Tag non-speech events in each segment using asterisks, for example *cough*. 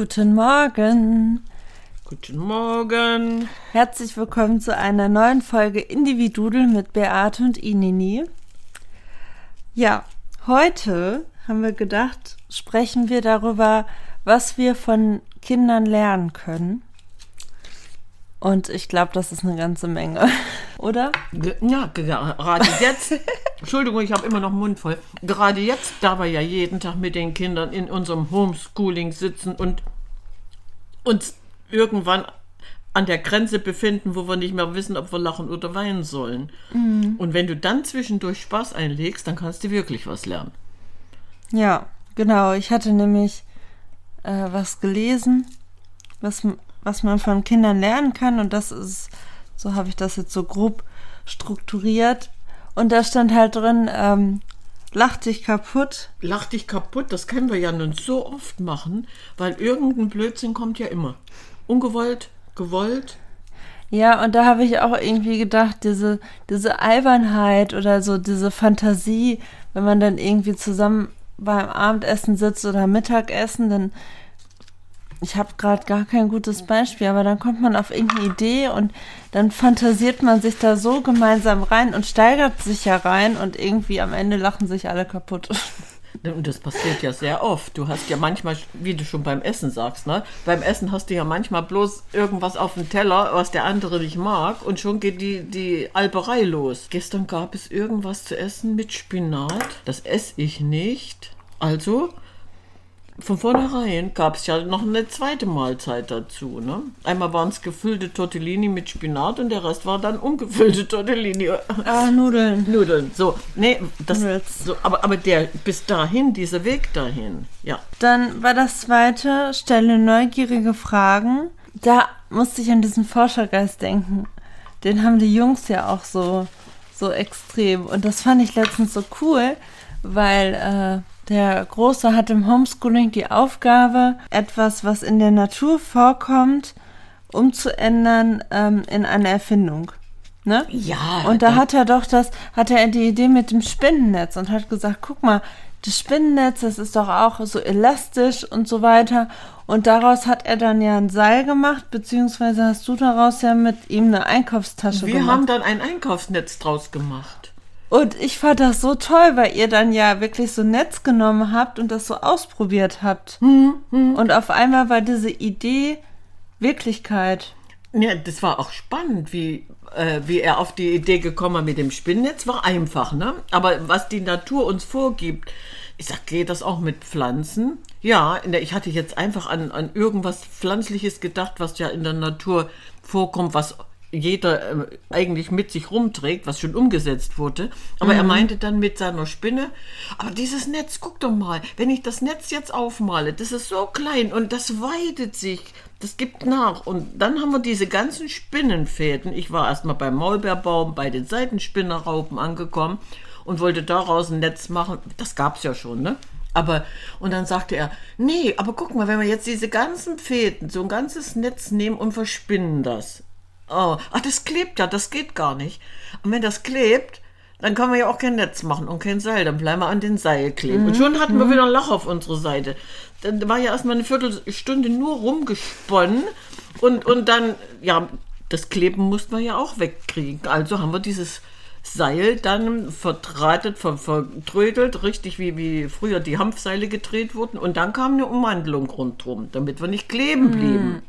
Guten Morgen. Guten Morgen. Herzlich willkommen zu einer neuen Folge Individudel mit Beate und Inini. Ja, heute haben wir gedacht, sprechen wir darüber, was wir von Kindern lernen können. Und ich glaube, das ist eine ganze Menge, oder? Ge- Ja, ge- gerade jetzt. *laughs* Entschuldigung, ich habe immer noch Mund voll. Gerade jetzt, da wir ja jeden Tag mit den Kindern in unserem Homeschooling sitzen und uns irgendwann an der Grenze befinden, wo wir nicht mehr wissen, ob wir lachen oder weinen sollen. Und wenn du dann zwischendurch Spaß einlegst, dann kannst du wirklich was lernen. Ja, genau. Ich hatte nämlich äh, was gelesen, was, was man von Kindern lernen kann. Und das ist, so habe ich das jetzt so grob strukturiert. Und da stand halt drin, ähm, lach dich kaputt. Lach dich kaputt, das können wir ja nun so oft machen, weil irgendein Blödsinn kommt ja immer. Ungewollt, gewollt. Ja, und da habe ich auch irgendwie gedacht, diese, diese Albernheit oder so diese Fantasie, wenn man dann irgendwie zusammen beim Abendessen sitzt oder Mittagessen, dann ich habe gerade gar kein gutes Beispiel, aber dann kommt man auf irgendeine Idee und dann fantasiert man sich da so gemeinsam rein und steigert sich ja rein und irgendwie am Ende lachen sich alle kaputt. *laughs* Und das passiert ja sehr oft. Du hast ja manchmal, wie du schon beim Essen sagst, ne? Beim Essen hast du ja manchmal bloß irgendwas auf dem Teller, was der andere nicht mag, und schon geht die, die Alberei los. Gestern gab es irgendwas zu essen mit Spinat. Das esse ich nicht. Also, von vornherein gab es ja noch eine zweite Mahlzeit dazu. Ne? Einmal waren es gefüllte Tortellini mit Spinat und der Rest war dann ungefüllte Tortellini. Ah, Nudeln. Nudeln. So, nee, das, so, aber, aber der bis dahin, dieser Weg dahin, ja. Dann war das zweite, stelle neugierige Fragen. Da musste ich an diesen Forschergeist denken. Den haben die Jungs ja auch so, so extrem. Und das fand ich letztens so cool, weil äh, der Große hat im Homeschooling die Aufgabe, etwas, was in der Natur vorkommt, umzuändern ähm, in eine Erfindung. Ne? Ja, Und da hat er doch das, hatte er die Idee mit dem Spinnennetz und hat gesagt, guck mal, das Spinnennetz, das ist doch auch so elastisch und so weiter. Und daraus hat er dann ja ein Seil gemacht, beziehungsweise hast du daraus ja mit ihm eine Einkaufstasche Wir gemacht. haben dann ein Einkaufsnetz draus gemacht. Und ich fand das so toll, weil ihr dann ja wirklich so ein Netz genommen habt und das so ausprobiert habt. Hm, Und auf einmal war diese Idee Wirklichkeit. Ja, das war auch spannend, wie, äh, wie er auf die Idee gekommen war mit dem Spinnnetz. War einfach, ne? Aber was die Natur uns vorgibt, ich sag, geht das auch mit Pflanzen? Ja, der, ich hatte jetzt einfach an, an irgendwas Pflanzliches gedacht, was ja in der Natur vorkommt, was jeder äh, eigentlich mit sich rumträgt, was schon umgesetzt wurde. Aber er meinte dann mit seiner Spinne, aber dieses Netz, guck doch mal, wenn ich das Netz jetzt aufmale, das ist so klein und das weitet sich, das gibt nach. Und dann haben wir diese ganzen Spinnenfäden. Ich war erstmal beim Maulbeerbaum, bei den Seitenspinnerraupen angekommen und wollte daraus ein Netz machen. Das gab es ja schon, ne? Aber, und dann sagte er, nee, aber guck mal, wenn wir jetzt diese ganzen Fäden, so ein ganzes Netz nehmen und verspinnen das. Oh, ach, das klebt ja, das geht gar nicht. Und wenn das klebt, dann können wir ja auch kein Netz machen und kein Seil, dann bleiben wir an den Seil kleben. Und schon hatten wir wieder ein Loch auf unserer Seite. Dann war ja erstmal eine Viertelstunde nur rumgesponnen und, und dann, ja, das Kleben mussten wir ja auch wegkriegen. Also haben wir dieses Seil dann verdrahtet, ver, vertrödelt, richtig wie, wie früher die Hanfseile gedreht wurden. Und dann kam eine Umwandlung rundherum, damit wir nicht kleben blieben.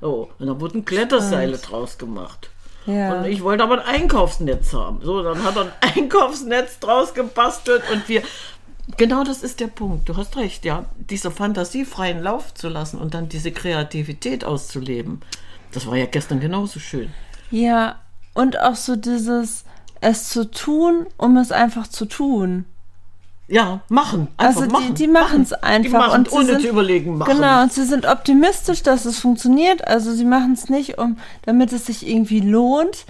So, und dann wurden Kletterseile draus gemacht. Ja. Und ich wollte aber ein Einkaufsnetz haben. So, dann hat er ein *laughs* Einkaufsnetz draus gebastelt und wir. Genau das ist der Punkt. Du hast recht, ja. Diese Fantasie freien Lauf zu lassen und dann diese Kreativität auszuleben. Das war ja gestern genauso schön. Ja, und auch so dieses, es zu tun, um es einfach zu tun. Ja, machen. Einfach Also machen. die, die machen es einfach. Die machen, und ohne sind, zu überlegen, machen. Genau, und sie sind optimistisch, dass es funktioniert. Also sie machen es nicht, um, damit es sich irgendwie lohnt.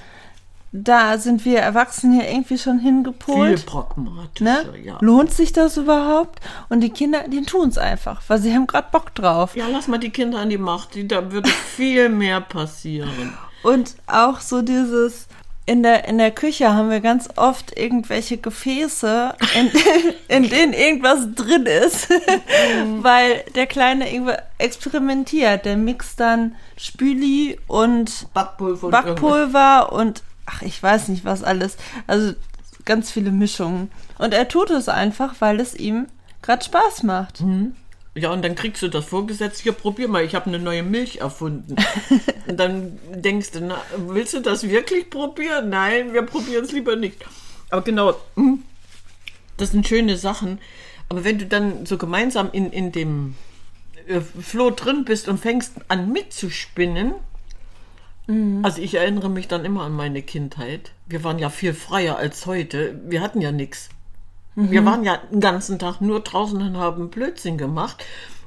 Da sind wir Erwachsenen ja irgendwie schon Viel hingepolt. pragmatischer, Ne? ja. Lohnt sich das überhaupt? Und die Kinder, die tun es einfach, weil sie haben gerade Bock drauf. Ja, lass mal die Kinder an die Macht. Die, da würde *laughs* viel mehr passieren. Und auch so dieses, in der, in der Küche haben wir ganz oft irgendwelche Gefäße, in, *laughs* in denen irgendwas drin ist, *laughs* weil der Kleine irgendwo experimentiert. Der mixt dann Spüli und Backpulver und Backpulver und ach, ich weiß nicht was alles. Also ganz viele Mischungen. Und er tut es einfach, weil es ihm gerade Spaß macht. Ja, und dann kriegst du das vorgesetzt, hier probier mal, ich habe eine neue Milch erfunden. *laughs* und dann denkst du, na, willst du das wirklich probieren? Nein, wir probieren es lieber nicht. Aber genau, hm, das sind schöne Sachen. Aber wenn du dann so gemeinsam in, in dem äh, Floh drin bist und fängst an mitzuspinnen, also ich erinnere mich dann immer an meine Kindheit. Wir waren ja viel freier als heute. Wir hatten ja nichts. Wir waren ja den ganzen Tag nur draußen und haben Blödsinn gemacht.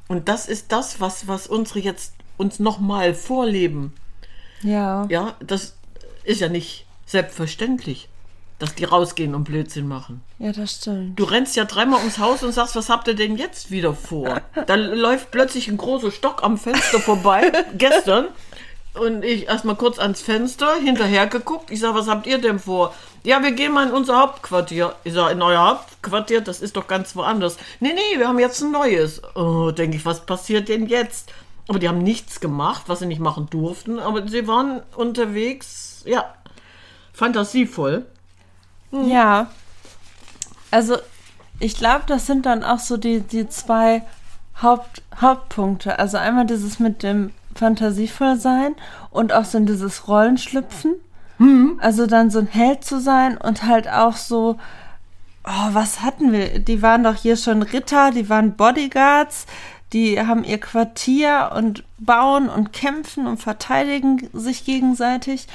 Und das ist das, was, was unsere jetzt uns nochmal vorleben. Ja. Ja, das ist ja nicht selbstverständlich, dass die rausgehen und Blödsinn machen. Ja, das stimmt. Du rennst ja dreimal ums Haus und sagst, was habt ihr denn jetzt wieder vor? Da läuft plötzlich ein großer Stock am Fenster vorbei, *laughs* gestern. Und ich erstmal kurz ans Fenster, hinterher geguckt. Ich sag, was habt ihr denn vor? Ja, wir gehen mal in unser Hauptquartier. Ich sag, in euer Hauptquartier, das ist doch ganz woanders. Nee, nee, wir haben jetzt ein neues. Oh, denke ich, was passiert denn jetzt? Aber die haben nichts gemacht, was sie nicht machen durften. Aber sie waren unterwegs, ja, fantasievoll. Ja. Also, ich glaube, das sind dann auch so die, die zwei Haupt, Hauptpunkte. Also einmal dieses mit dem fantasievoll sein und auch so in dieses Rollenschlüpfen. Also dann so ein Held zu sein und halt auch so, oh, was hatten wir? Die waren doch hier schon Ritter, die waren Bodyguards, die haben ihr Quartier und bauen und kämpfen und verteidigen sich gegenseitig.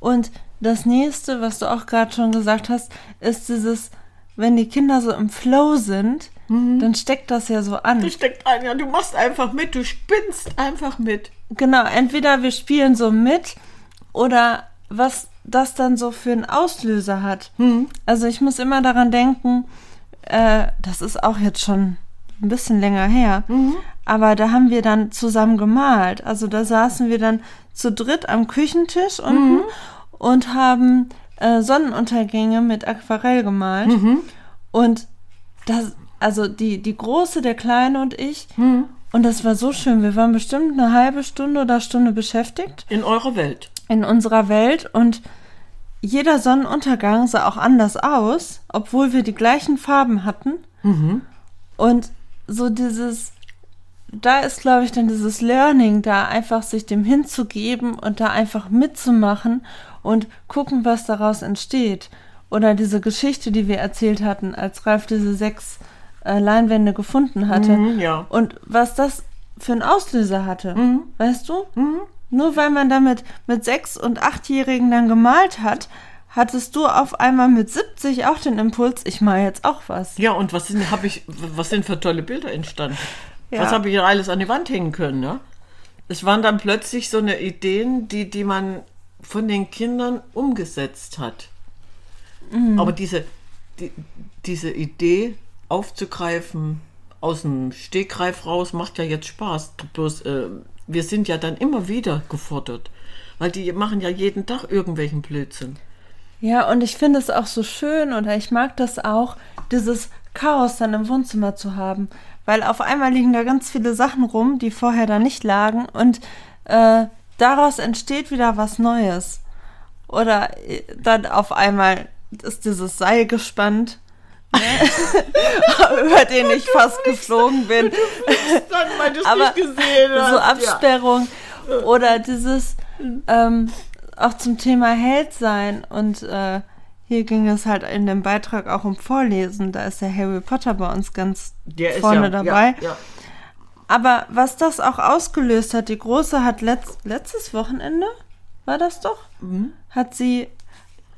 Und das nächste, was du auch gerade schon gesagt hast, ist dieses, wenn die Kinder so im Flow sind, dann steckt das ja so an. Du steckt ein, ja, du machst einfach mit, du spinnst einfach mit. Genau, entweder wir spielen so mit oder was das dann so für einen Auslöser hat. Also ich muss immer daran denken, äh, das ist auch jetzt schon ein bisschen länger her, aber da haben wir dann zusammen gemalt. Also da saßen wir dann zu dritt am Küchentisch unten und haben äh, Sonnenuntergänge mit Aquarell gemalt. Und das, also die, die Große, der Kleine und ich. Und das war so schön. Wir waren bestimmt eine halbe Stunde oder Stunde beschäftigt In eurer Welt. in unserer Welt und jeder Sonnenuntergang sah auch anders aus, obwohl wir die gleichen Farben hatten. Und so dieses, da ist, glaube ich, dann dieses Learning, da einfach sich dem hinzugeben und da einfach mitzumachen und gucken, was daraus entsteht. Oder diese Geschichte, die wir erzählt hatten, als Ralf diese sechs äh, Leinwände gefunden hatte. Mhm, ja. Und was das für einen Auslöser hatte, weißt du? Nur weil man damit mit sechs- und achtjährigen dann gemalt hat, hattest du auf einmal mit 70 auch den Impuls, ich mal jetzt auch was. Ja, und was sind, hab ich, was sind für tolle Bilder entstanden? Ja. Was habe ich alles an die Wand hängen können, ne? Es waren dann plötzlich so eine Ideen, die, die man von den Kindern umgesetzt hat. Aber diese, die, diese Idee aufzugreifen aus dem Stegreif raus, macht ja jetzt Spaß. Bloß, äh, wir sind ja dann immer wieder gefordert. Weil die machen ja jeden Tag irgendwelchen Blödsinn. Ja, und ich finde es auch so schön oder ich mag das auch, dieses Chaos dann im Wohnzimmer zu haben. Weil auf einmal liegen da ganz viele Sachen rum, die vorher da nicht lagen und äh, daraus entsteht wieder was Neues. Oder äh, dann auf einmal ist dieses Seil gespannt? *laughs* über den ich fast geflogen bin. Dann, Aber so ja. Absperrung oder dieses ähm, auch zum Thema Held sein und äh, hier ging es halt in dem Beitrag auch um Vorlesen. Da ist der Harry Potter bei uns ganz Der vorne ja, dabei. Ja, ja. Aber was das auch ausgelöst hat, die Große hat letzt, letztes Wochenende, war das doch, Mhm. hat sie,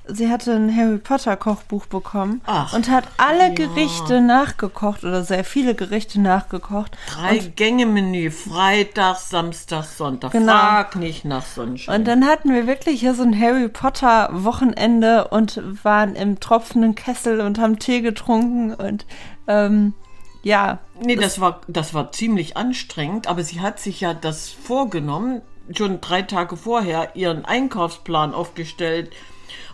sie hatte ein Harry Potter Kochbuch bekommen Ach, und hat alle ja. Gerichte nachgekocht oder sehr viele Gerichte nachgekocht. Drei Gänge Menü, Freitag, Samstag, Sonntag. Genau. Frag nicht nach Sonnenschein. Und dann hatten wir wirklich hier so ein Harry Potter Wochenende und waren im tropfenden Kessel und haben Tee getrunken und ähm, ja, nee, das war, das war ziemlich anstrengend, aber sie hat sich ja das vorgenommen, schon drei Tage vorher ihren Einkaufsplan aufgestellt,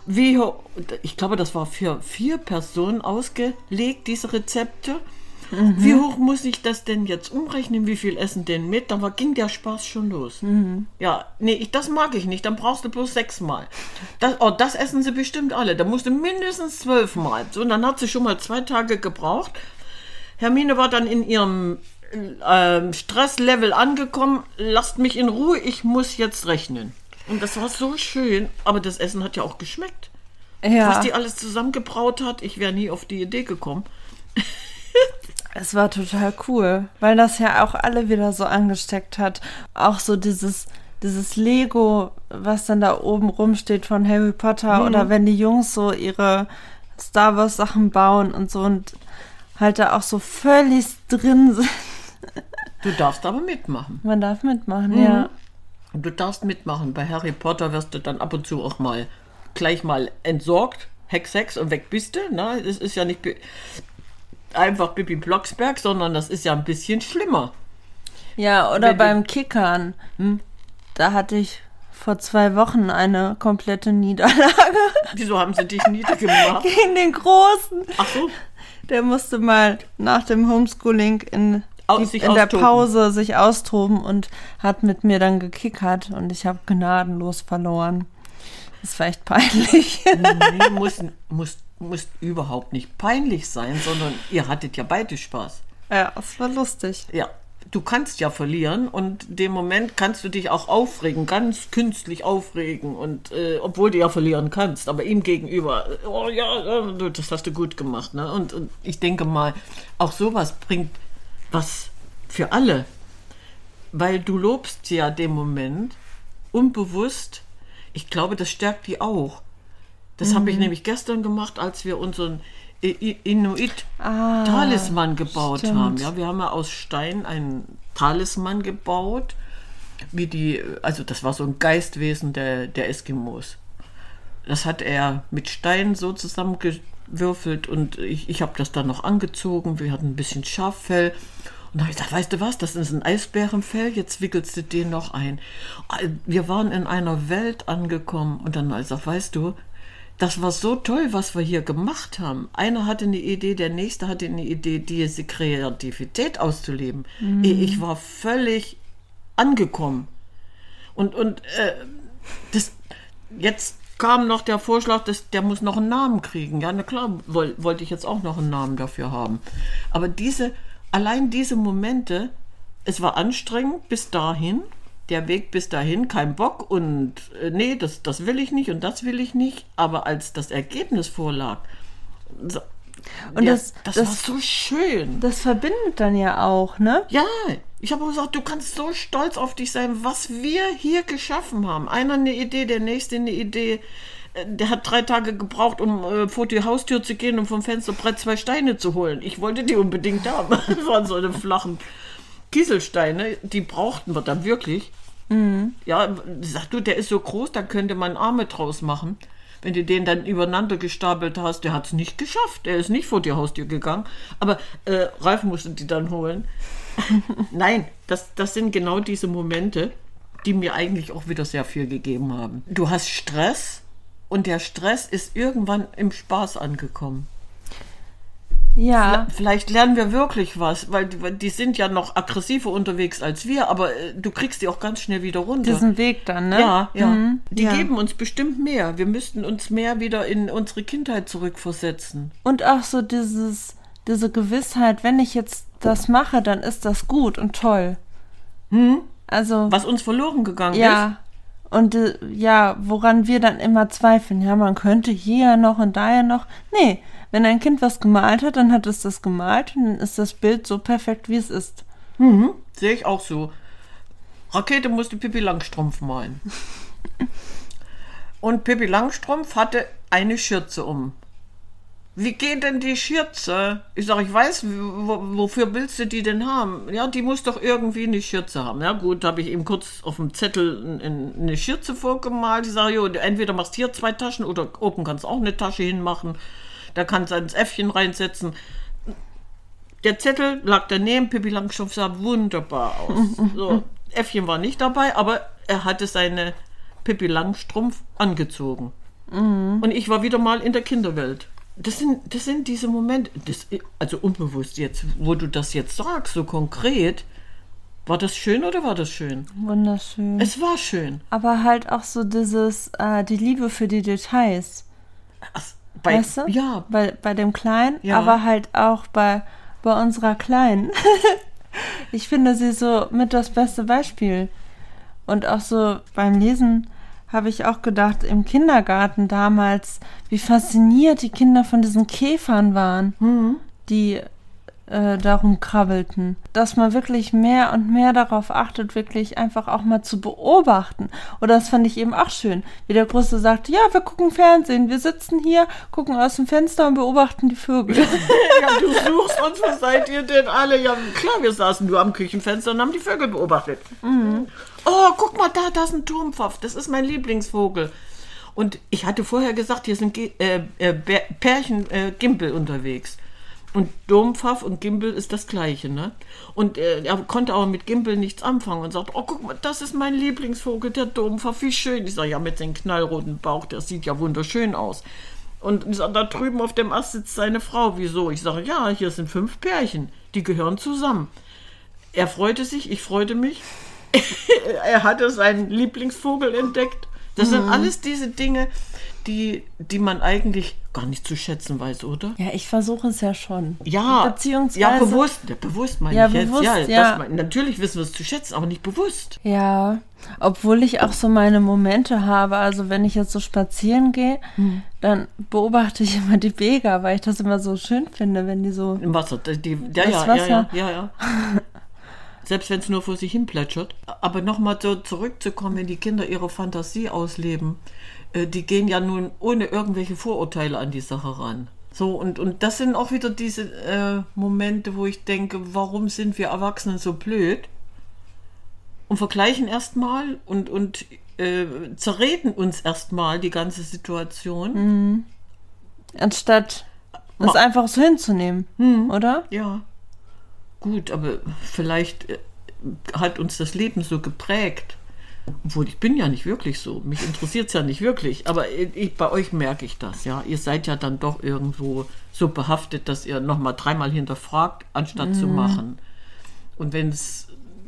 Wie, ho- ich glaube, das war für vier Personen ausgelegt, diese Rezepte. Wie hoch muss ich das denn jetzt umrechnen? Wie viel essen denn mit? Da war, ging der Spaß schon los. Ja, nee, ich, das mag ich nicht. Dann brauchst du bloß sechsmal. Das, oh, das essen sie bestimmt alle. Da musst du mindestens zwölfmal. So, und dann hat sie schon mal zwei Tage gebraucht. Hermine war dann in ihrem ähm, Stresslevel angekommen. Lasst mich in Ruhe, ich muss jetzt rechnen. Und das war so schön. Aber das Essen hat ja auch geschmeckt. Ja, Was die alles zusammengebraut hat, ich wäre nie auf die Idee gekommen. *laughs* es war total cool, weil das ja auch alle wieder so angesteckt hat. Auch so dieses, dieses Lego, was dann da oben rumsteht von Harry Potter oder wenn die Jungs so ihre Star Wars Sachen bauen und so und halt da auch so völlig drin sind. Du darfst aber mitmachen. Man darf mitmachen, ja. Du darfst mitmachen. Bei Harry Potter wirst du dann ab und zu auch mal gleich mal entsorgt. Hex, Hex und weg bist du. Ne? Das ist ja nicht einfach Bibi Blocksberg, sondern das ist ja ein bisschen schlimmer. Ja, oder Wenn beim Kickern. Da hatte ich vor zwei Wochen eine komplette Niederlage *laughs* Wieso haben sie dich niedergemacht? gegen den Großen. Ach so, Der musste mal nach dem Homeschooling in, In der. Pause sich austoben und hat mit mir dann gekickert und ich habe gnadenlos verloren. Das war echt peinlich. nee, *laughs* muss, muss, muss überhaupt nicht peinlich sein, sondern ihr hattet ja beide Spaß. ja, es war lustig. Ja, du kannst ja verlieren und in dem Moment kannst du dich auch aufregen, ganz künstlich aufregen und äh, obwohl du ja verlieren kannst, aber ihm gegenüber, äh, oh ja, äh, das hast du gut gemacht, ne? Und, und ich denke mal, auch sowas bringt was für alle, weil du lobst sie ja dem Moment unbewusst. Ich glaube, das stärkt die auch. Das habe ich nämlich gestern gemacht, als wir unseren I- I- Inuit Ah, Talisman gebaut stimmt. haben. Ja, wir haben ja aus Stein einen Talisman gebaut, wie die, also das war so ein Geistwesen der, der Eskimos. Das hat er mit Stein so zusammengewürfelt und ich, ich habe das dann noch angezogen. Wir hatten ein bisschen Schaffell. Und da habe ich gesagt, weißt du was, das ist ein Eisbärenfell, jetzt wickelst du den noch ein. Wir waren in einer Welt angekommen und dann habe ich gesagt, weißt du, das war so toll, was wir hier gemacht haben. Einer hatte eine Idee, der nächste hatte eine Idee, diese Kreativität auszuleben. Ich war völlig angekommen. Und, und äh, das, jetzt kam noch der Vorschlag, dass der muss noch einen Namen kriegen. Ja, na klar, woll, wollte ich jetzt auch noch einen Namen dafür haben. Aber diese, allein diese Momente, es war anstrengend bis dahin, der Weg bis dahin, kein Bock und äh, nee, das, das will ich nicht und das will ich nicht. Aber als das Ergebnis vorlag, so, Und ja, das- das, das- war so schön. Das verbindet dann ja auch, ne? Ja, ich habe gesagt, du kannst so stolz auf dich sein, was wir hier geschaffen haben. Einer eine Idee, der nächste eine Idee. Äh, Der hat drei Tage gebraucht, um äh, vor die Haustür zu gehen und vom Fensterbrett zwei Steine zu holen. Ich wollte die unbedingt haben. *laughs* Das waren so eine flachen Kieselsteine, die brauchten wir dann wirklich. Ja, sag du, der ist so groß, da könnte man Arme draus machen. Wenn du den dann übereinander gestapelt hast, der hat es nicht geschafft. Der ist nicht vor die Haustür gegangen. Aber äh, Ralf musste die dann holen. *laughs* Nein, das, das sind genau diese Momente, die mir eigentlich auch wieder sehr viel gegeben haben. Du hast Stress und der Stress ist irgendwann im Spaß angekommen. Ja. Vielleicht lernen wir wirklich was, weil die, sind ja noch aggressiver unterwegs als wir, aber äh, du kriegst die auch ganz schnell wieder runter. Diesen Weg dann, ne? Ja, ja. Mhm, Die ja. geben uns bestimmt mehr. Wir müssten uns mehr wieder in unsere Kindheit zurückversetzen. Und auch so dieses, diese Gewissheit, wenn ich jetzt das mache, dann ist das gut und toll. Also, Was uns verloren gegangen ist. ja. Und äh, ja, woran wir dann immer zweifeln, ja, man könnte hier noch und da ja noch. Nee, wenn ein Kind was gemalt hat, dann hat es das gemalt und dann ist das Bild so perfekt, wie es ist. Sehe ich auch so. Rakete musste Pippi Langstrumpf malen. *laughs* Und Pippi Langstrumpf hatte eine Schürze um. Wie geht denn die Schürze? Ich sage, ich weiß, wo, wofür willst du die denn haben? Ja, die muss doch irgendwie eine Schürze haben. Ja gut, habe ich ihm kurz auf dem Zettel eine Schürze vorgemalt. Ich sage, jo, entweder machst hier zwei Taschen oder oben kannst auch eine Tasche hinmachen. Da kannst du ein Äffchen reinsetzen. Der Zettel lag daneben, Pippi Langstrumpf sah wunderbar aus. *laughs* So, Äffchen war nicht dabei, aber er hatte seine Pippi Langstrumpf angezogen. Und ich war wieder mal in der Kinderwelt. Das sind, das sind diese Momente, das, also unbewusst jetzt, wo du das jetzt sagst, so konkret. War das schön oder war das schön? Wunderschön. Es war schön. Aber halt auch so dieses, äh, die Liebe für die Details. Ach, bei, weißt du? Ja, Bei, bei dem Kleinen, Ja. aber halt auch bei, bei unserer Kleinen. *laughs* ich finde sie so mit das beste Beispiel. Und auch so beim Lesen habe ich auch gedacht, im Kindergarten damals, wie fasziniert die Kinder von diesen Käfern waren, Mhm. die äh, darum krabbelten. Dass man wirklich mehr und mehr darauf achtet, wirklich einfach auch mal zu beobachten. Oder das fand ich eben auch schön, wie der Große sagte, ja, wir gucken Fernsehen, wir sitzen hier, gucken aus dem Fenster und beobachten die Vögel. *laughs* ja, du *laughs* suchst uns, was seid ihr denn alle? Ja, klar, wir saßen nur am Küchenfenster und haben die Vögel beobachtet. Oh, guck mal, da, da ist ein Turmpfaff. Das ist mein Lieblingsvogel. Und ich hatte vorher gesagt, hier sind Ge äh, äh, Pärchen äh, Gimpel unterwegs. Und Dompfaff und Gimpel ist das gleiche, ne? Und äh, er konnte aber mit Gimpel nichts anfangen und sagt, oh, guck mal, das ist mein Lieblingsvogel, der Dompfaff, wie schön. Ich sage, ja, mit seinem knallroten Bauch, der sieht ja wunderschön aus. Und ich sag, da drüben auf dem Ast sitzt seine Frau. Wieso? Ich sage, ja, hier sind fünf Pärchen, die gehören zusammen. Er freute sich, ich freute mich. *laughs* er hatte seinen Lieblingsvogel entdeckt. Das sind alles diese Dinge, die, die man eigentlich gar nicht zu schätzen weiß, oder? ja, ich versuche es ja schon. Ja, Beziehungsweise- ja bewusst, ja, bewusst meine Ja, ich jetzt. bewusst, ja, ja. Das, mein- natürlich wissen wir es zu schätzen, aber nicht bewusst. Ja, obwohl ich auch so meine Momente habe. Also wenn ich jetzt so spazieren gehe, Hm. dann beobachte ich immer die Bega, weil ich das immer so schön finde, wenn die so. Im Wasser. Die, die, ja, Das ja, Wasser. ja, ja, ja, ja. *laughs* Selbst wenn es nur vor sich hin plätschert. Aber nochmal so zurückzukommen, wenn die Kinder ihre Fantasie ausleben, die gehen ja nun ohne irgendwelche Vorurteile an die Sache ran. So, und, und das sind auch wieder diese äh, Momente, wo ich denke, warum sind wir Erwachsenen so blöd? Und vergleichen erstmal und, und äh, zerreden uns erstmal die ganze Situation. Anstatt es Ma- einfach so hinzunehmen, Hm. oder? Ja. Gut, aber vielleicht äh, hat uns das Leben so geprägt. Obwohl, ich bin ja nicht wirklich so. Mich interessiert es ja nicht wirklich. Aber ich, bei euch merke ich das, ja. Ihr seid ja dann doch irgendwo so behaftet, dass ihr nochmal dreimal hinterfragt, anstatt zu machen. Und wenn es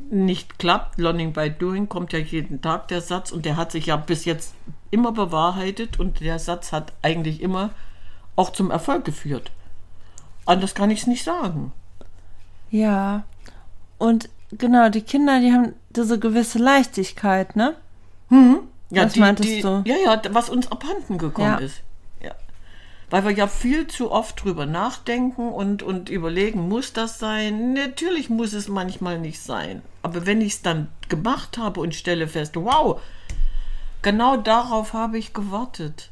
nicht klappt, Learning by Doing, kommt ja jeden Tag der Satz und der hat sich ja bis jetzt immer bewahrheitet und der Satz hat eigentlich immer auch zum Erfolg geführt. Anders kann ich es nicht sagen. Ja. Und genau, die Kinder, die haben diese gewisse Leichtigkeit, ne? Ja, Was meintest die, du? Ja, ja, was uns abhanden gekommen Ja. ist. Ja. Weil wir ja viel zu oft drüber nachdenken und, und überlegen, muss das sein? Natürlich muss es manchmal nicht sein. Aber wenn ich es dann gemacht habe und stelle fest, wow, genau darauf habe ich gewartet.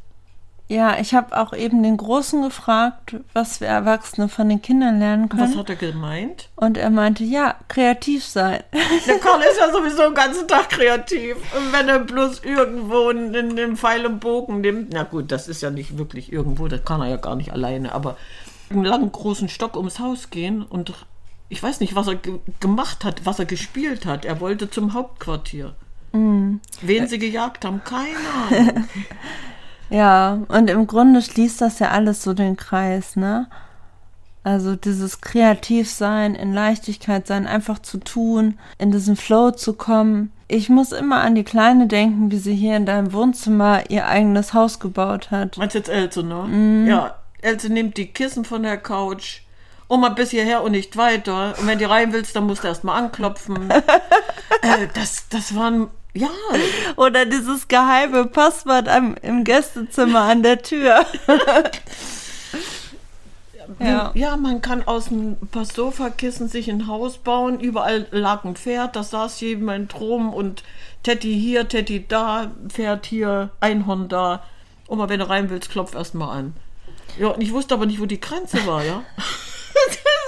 Ja, ich habe auch eben den Großen gefragt, was wir Erwachsene von den Kindern lernen Was können. hat er gemeint? Und er meinte, ja, kreativ sein. *laughs* Der Karl ist ja sowieso den ganzen Tag kreativ. Und wenn er bloß irgendwo in, in den Pfeil und Bogen nimmt, na gut, das ist ja nicht wirklich irgendwo, das kann er ja gar nicht alleine, aber einen langen großen Stock ums Haus gehen und ich weiß nicht, was er ge gemacht hat, was er gespielt hat. Er wollte zum Hauptquartier. Wen sie gejagt haben, keine *laughs* Ahnung. Ja, und im Grunde schließt das ja alles so den Kreis, ne? Also dieses Kreativsein, in Leichtigkeit sein, einfach zu tun, in diesen Flow zu kommen. Ich muss immer an die Kleine denken, wie sie hier in deinem Wohnzimmer ihr eigenes Haus gebaut hat. Meinst du jetzt Else, ne? Ja, Else nimmt die Kissen von der Couch. Oma, bis hierher und nicht weiter. Und wenn du rein willst, dann musst du erst mal anklopfen. *laughs* äh, das, das waren, ja, Oder dieses geheime Passwort am, im Gästezimmer an der Tür. *laughs* ja. ja, man kann aus ein paar Sofakissen sich ein Haus bauen. Überall lag ein Pferd, da saß jemand rum und Teddy hier, Teddy da, Pferd hier, Einhorn da. Oma, wenn du rein willst, klopf erst mal an. Ja, und ich wusste aber nicht, wo die Grenze war, ja. *laughs*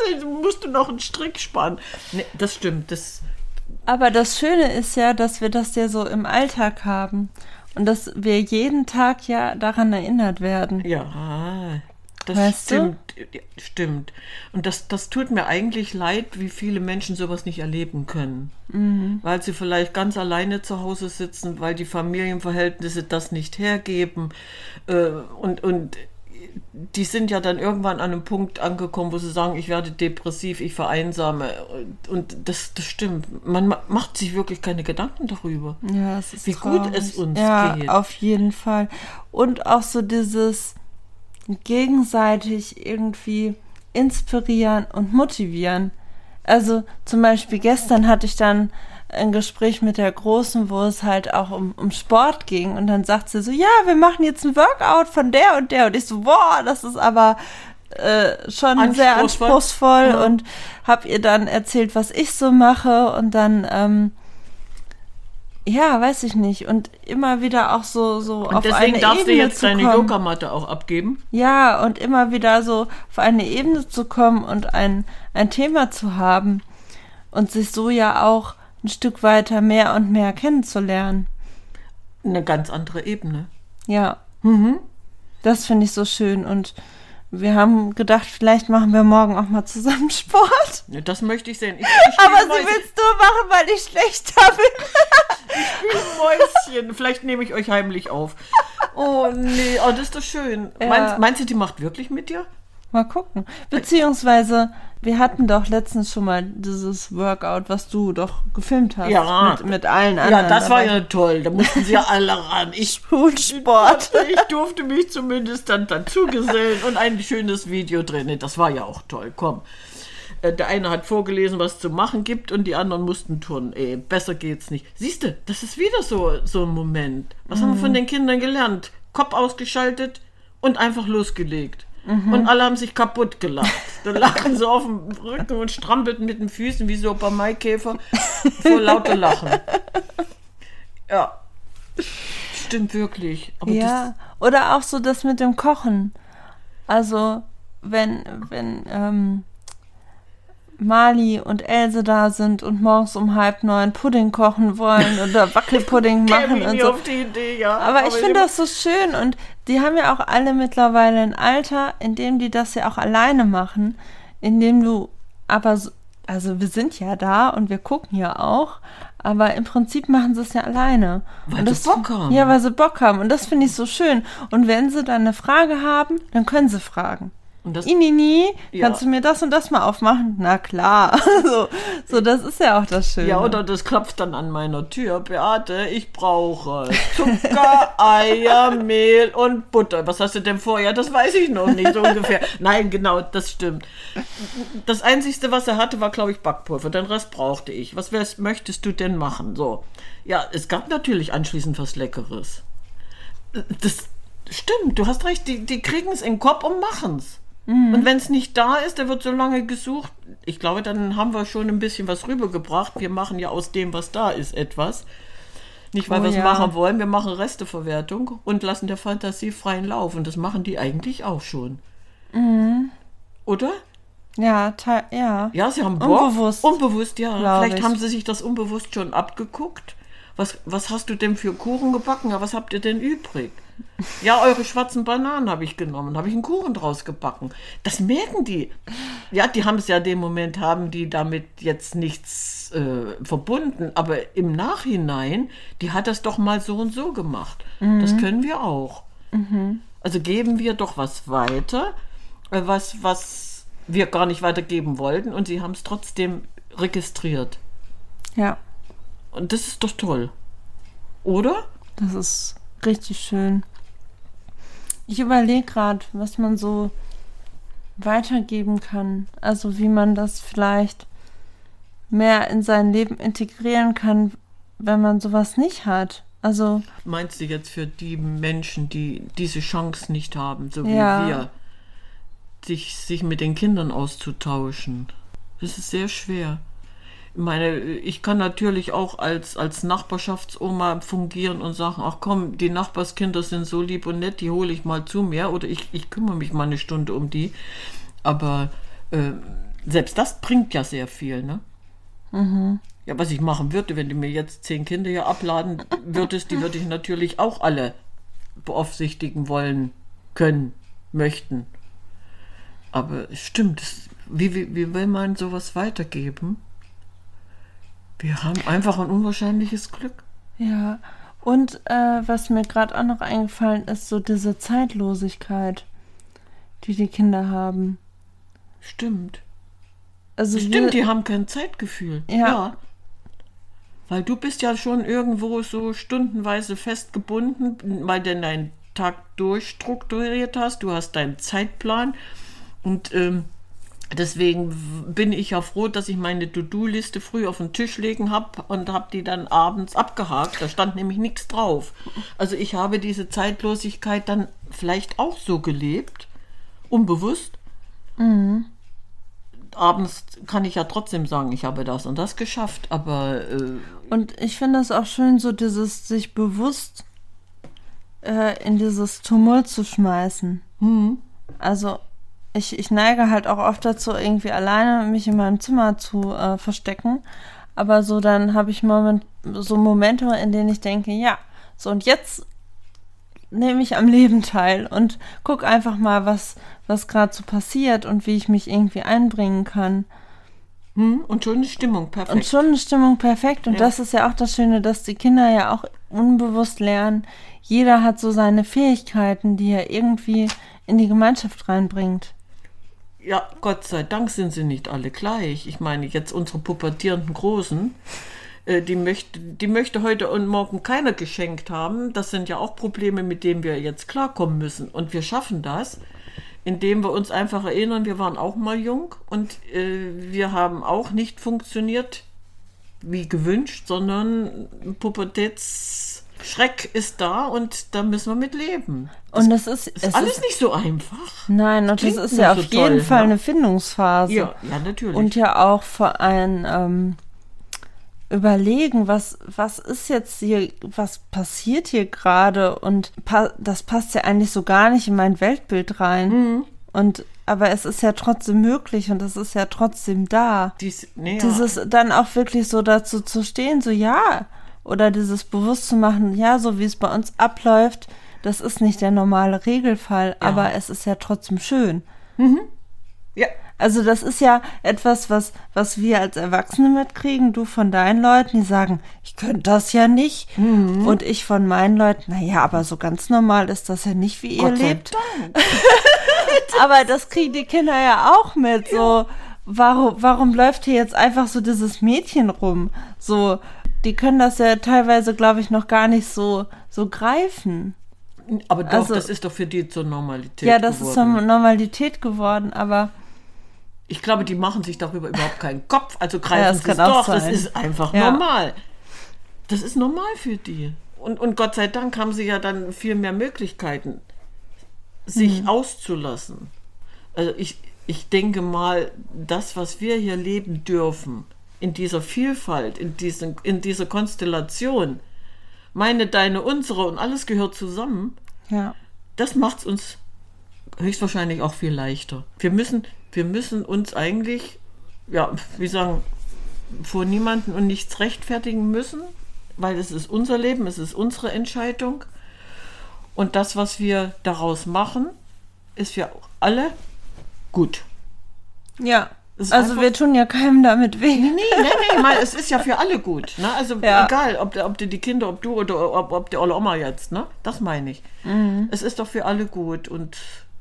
*laughs* du musst noch einen Strick spannen. Nee, das stimmt, das, Aber das Schöne ist ja, dass wir das ja so im Alltag haben. Und dass wir jeden Tag ja daran erinnert werden. ja. Das Weißt du? stimmt, ja, stimmt. Und das, das tut mir eigentlich leid, wie viele Menschen sowas nicht erleben können. Mhm. Weil sie vielleicht ganz alleine zu Hause sitzen, weil die Familienverhältnisse das nicht hergeben. Äh, Und, und die sind ja dann irgendwann an einem Punkt angekommen, wo sie sagen, ich werde depressiv, ich vereinsame. Und das, das stimmt. Man ma- macht sich wirklich keine Gedanken darüber. Ja, es ist Wie gut traurig. es uns ja, geht. auf jeden Fall. Und auch so dieses gegenseitig irgendwie inspirieren und motivieren. Also zum Beispiel gestern hatte ich dann ein Gespräch mit der Großen, wo es halt auch um, um Sport ging. Und dann sagt sie so, ja, wir machen jetzt ein Workout von der und der. Und ich so, boah, das ist aber äh, schon sehr Anspruchsvoll. anspruchsvoll. Ja. Und hab ihr dann erzählt, was ich so mache. Und dann, ähm, ja, weiß ich nicht. Und immer wieder auch so, so Und auf deswegen eine darfst Ebene du jetzt deine. Yogamatte auch abgeben. Ja, und immer wieder so auf eine Ebene zu kommen und ein, ein Thema zu haben und sich so ja auch ein Stück weiter mehr und mehr kennenzulernen. Eine ganz andere Ebene. Ja, Mhm. das finde ich so schön und wir haben gedacht, vielleicht machen wir morgen auch mal zusammen *laughs* Sport. Das möchte ich sehen. Ich, ich Aber sie willst du machen, weil ich schlechter bin. *laughs* Mäuschen. Vielleicht nehme ich euch heimlich auf. Oh nee, oh, das ist doch schön. Ja. Meinst, meinst du, die macht wirklich mit dir? Mal gucken. Beziehungsweise, wir hatten doch letztens schon mal dieses Workout, was du doch gefilmt hast. Ja. Mit, mit allen anderen. Ja, das war ja toll. Da mussten sie ja alle ran. Ich, *laughs* Schulsport. *laughs* ich durfte mich zumindest dann dazu gesellen und ein schönes Video drehen. Das war ja auch toll. Komm. Äh, Der eine hat vorgelesen, was es zu machen gibt, und die anderen mussten turnen. Ey, besser geht's nicht. Siehst du, das ist wieder so, so ein Moment. Was haben wir von den Kindern gelernt? Kopf ausgeschaltet und einfach losgelegt. Und alle haben sich kaputt gelacht. Da lagen sie auf dem Rücken und strampelten mit den Füßen wie so beim Maikäfer vor lauter Lachen. Ja. Stimmt wirklich. Aber Ja, oder auch so das mit dem Kochen. Also, wenn, wenn ähm, Mali und Else da sind und morgens um halb neun Pudding kochen wollen oder *laughs* Wackelpudding machen ich und so. auf die Idee, ja. Aber ich finde das so schön und die haben ja auch alle mittlerweile ein Alter, in dem die das ja auch alleine machen, in dem du aber so, also wir sind ja da und wir gucken ja auch, aber im Prinzip machen sie es ja alleine. Weil und sie das, Bock haben. Ja, weil sie Bock haben und das finde ich so schön. Und wenn sie dann eine Frage haben, dann können sie fragen. Und das, Inini, Ja. kannst du mir das und das mal aufmachen? Na klar. *laughs* so, so, das ist ja auch das Schöne. ja, oder das klopft dann an meiner Tür. Beate, ich brauche Zucker, *laughs* Eier, Mehl und Butter. Was hast du denn vor? Ja, das weiß ich noch nicht so ungefähr. *laughs* Nein, genau, das stimmt. Das Einzige, was er hatte, war, glaube ich, Backpulver. Den Rest brauchte ich. Was wär's, möchtest du denn machen? So. Ja, es gab natürlich anschließend was Leckeres. Das stimmt, du hast recht. Die, die kriegen es in den Kopf und machen es. Und wenn es nicht da ist, da wird so lange gesucht. Ich glaube, dann haben wir schon ein bisschen was rübergebracht. Wir machen ja aus dem, was da ist, etwas. Nicht, weil Oh wir es ja. machen wollen, wir machen Resteverwertung und lassen der Fantasie freien Lauf. Und das machen die eigentlich auch schon. Mhm. Oder? Ja, ja. Ja, sie haben Bock. Unbewusst, Unbewusst, ja. Vielleicht ich. haben sie sich das unbewusst schon abgeguckt. Was, was hast du denn für Kuchen gebacken? Ja, was habt ihr denn übrig? Ja, eure schwarzen Bananen habe ich genommen, habe ich einen Kuchen draus gebacken. Das merken die. Ja, die haben es ja dem Moment, haben die damit jetzt nichts äh, verbunden, aber im Nachhinein, die hat das doch mal so und so gemacht. Das können wir auch. Also geben wir doch was weiter, äh, was, was wir gar nicht weitergeben wollten und sie haben es trotzdem registriert. Ja, Und das ist doch toll. Oder? das ist richtig schön. Ich überlege gerade, was man so weitergeben kann. Also wie man das vielleicht mehr in sein Leben integrieren kann, wenn man sowas nicht hat. Also Meinst du jetzt für die Menschen, die diese Chance nicht haben, so wie Ja. wir, sich, sich mit den Kindern auszutauschen? Das ist sehr schwer. Ich meine, ich kann natürlich auch als, als Nachbarschaftsoma fungieren und sagen, ach komm, die Nachbarskinder sind so lieb und nett, die hole ich mal zu mir oder ich, ich kümmere mich mal eine Stunde um die. Aber äh, selbst das bringt ja sehr viel, ne? Ja, was ich machen würde, wenn du mir jetzt zehn Kinder hier abladen würdest, die würde ich natürlich auch alle beaufsichtigen wollen, können, möchten. Aber es stimmt, wie, wie, wie will man sowas weitergeben? Wir haben einfach ein unwahrscheinliches Glück. Ja. Und äh, was mir gerade auch noch eingefallen ist, so diese Zeitlosigkeit, die die Kinder haben. Stimmt. Also Stimmt, wir, die haben kein Zeitgefühl. Ja. Weil du bist ja schon irgendwo so stundenweise festgebunden, weil du deinen Tag durchstrukturiert hast. Du hast deinen Zeitplan. Und ähm, deswegen bin ich ja froh, dass ich meine To-Do-Liste früh auf den Tisch legen habe und habe die dann abends abgehakt. Da stand nämlich nichts drauf. Also ich habe diese Zeitlosigkeit dann vielleicht auch so gelebt, unbewusst abends kann ich ja trotzdem sagen, ich habe das und das geschafft, aber äh, Und ich finde es auch schön, so dieses sich bewusst äh, in dieses Tumult zu schmeißen. Also ich, ich neige halt auch oft dazu, irgendwie alleine mich in meinem Zimmer zu äh, verstecken. Aber so dann habe ich Moment, so Momente, in denen ich denke, ja, so und jetzt nehme ich am Leben teil und guck einfach mal, was, was gerade so passiert und wie ich mich irgendwie einbringen kann. hm, und schon die Stimmung perfekt. Und schon eine Stimmung perfekt. Und Ja. das ist ja auch das Schöne, dass die Kinder ja auch unbewusst lernen. Jeder hat so seine Fähigkeiten, die er irgendwie in die Gemeinschaft reinbringt. Ja, Gott sei Dank sind sie nicht alle gleich. Ich meine, jetzt unsere pubertierenden Großen, äh, die möchte, die möchte heute und morgen keiner geschenkt haben. Das sind ja auch Probleme, mit denen wir jetzt klarkommen müssen. Und wir schaffen das, indem wir uns einfach erinnern, wir waren auch mal jung und äh, wir haben auch nicht funktioniert wie gewünscht, sondern Pubertätsschreck ist da und da müssen wir mit leben. Und das ist, Ist es alles ist nicht so einfach. nein, und das klingt ist ja auf so jeden toll, Fall ne? eine Findungsphase. Ja, ja, natürlich. Und ja auch vor allem ähm, überlegen, was, was ist jetzt hier, was passiert hier gerade und pa das passt ja eigentlich so gar nicht in mein Weltbild rein. Mhm. Und aber es ist ja trotzdem möglich und es ist ja trotzdem da. Dies, nee, ja. Dieses dann auch wirklich so dazu zu stehen, so ja, oder dieses bewusst zu machen, ja, so wie es bei uns abläuft, das ist nicht der normale Regelfall, aber es ist ja trotzdem schön. ja, Also das ist ja etwas, was, was wir als Erwachsene mitkriegen, du von deinen Leuten, die sagen, ich könnte das ja nicht. Mhm. Und ich von meinen Leuten, naja, aber so ganz normal ist das ja nicht, wie ihr Gott sei lebt. *laughs* Aber das kriegen die Kinder ja auch mit. So, warum, warum läuft hier jetzt einfach so dieses Mädchen rum? So, die können das ja teilweise, glaube ich, noch gar nicht so, so greifen. Aber doch, Also- das ist doch für die zur Normalität Ja, das ist geworden. zur Normalität geworden, aber Ich glaube, die machen sich darüber überhaupt keinen Kopf. Also Ja, greifen das sie doch. Das sein. ist einfach Ja. normal. Das ist normal für die. Und, und Gott sei Dank haben sie ja dann viel mehr Möglichkeiten, sich Mhm. auszulassen. Also ich, ich denke mal, das, was wir hier leben dürfen, in dieser Vielfalt, in, diesen, in dieser Konstellation, meine, deine, unsere und alles gehört zusammen, ja. das macht es uns höchstwahrscheinlich auch viel leichter. Wir müssen, wir müssen uns eigentlich, ja, wie sagen, vor niemanden und nichts rechtfertigen müssen, weil es ist unser Leben, es ist unsere Entscheidung. Und das, was wir daraus machen, ist für alle gut. Ja. Also wir tun ja keinem damit weh. Nee, nee, nee, mal, es ist ja für alle gut. Ne? Also *laughs* Ja. egal, ob, ob die Kinder, ob du oder ob, ob die olle Oma jetzt, ne? Das meine ich. Es ist doch für alle gut. Und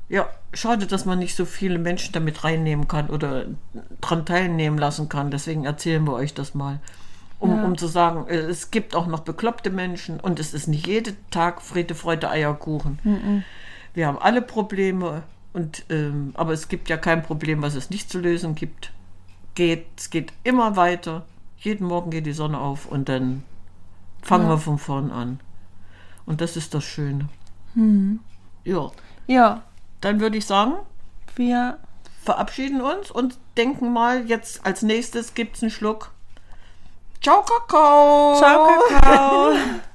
ja, schade, dass man nicht so viele Menschen damit reinnehmen kann oder dran teilnehmen lassen kann. Deswegen erzählen wir euch das mal. Um, um zu sagen, es gibt auch noch bekloppte Menschen und es ist nicht jeden Tag Friede, Freude, Eierkuchen. Wir haben alle Probleme, und, ähm, aber es gibt ja kein Problem, was es nicht zu lösen gibt. Geht, es geht immer weiter. Jeden Morgen geht die Sonne auf und dann fangen wir von vorn an. Und das ist das Schöne. Ja, Ja, dann würde ich sagen, wir verabschieden uns und denken mal, jetzt als nächstes gibt es einen Schluck. Ciao, Kakao! Ciao, Kakao. *laughs*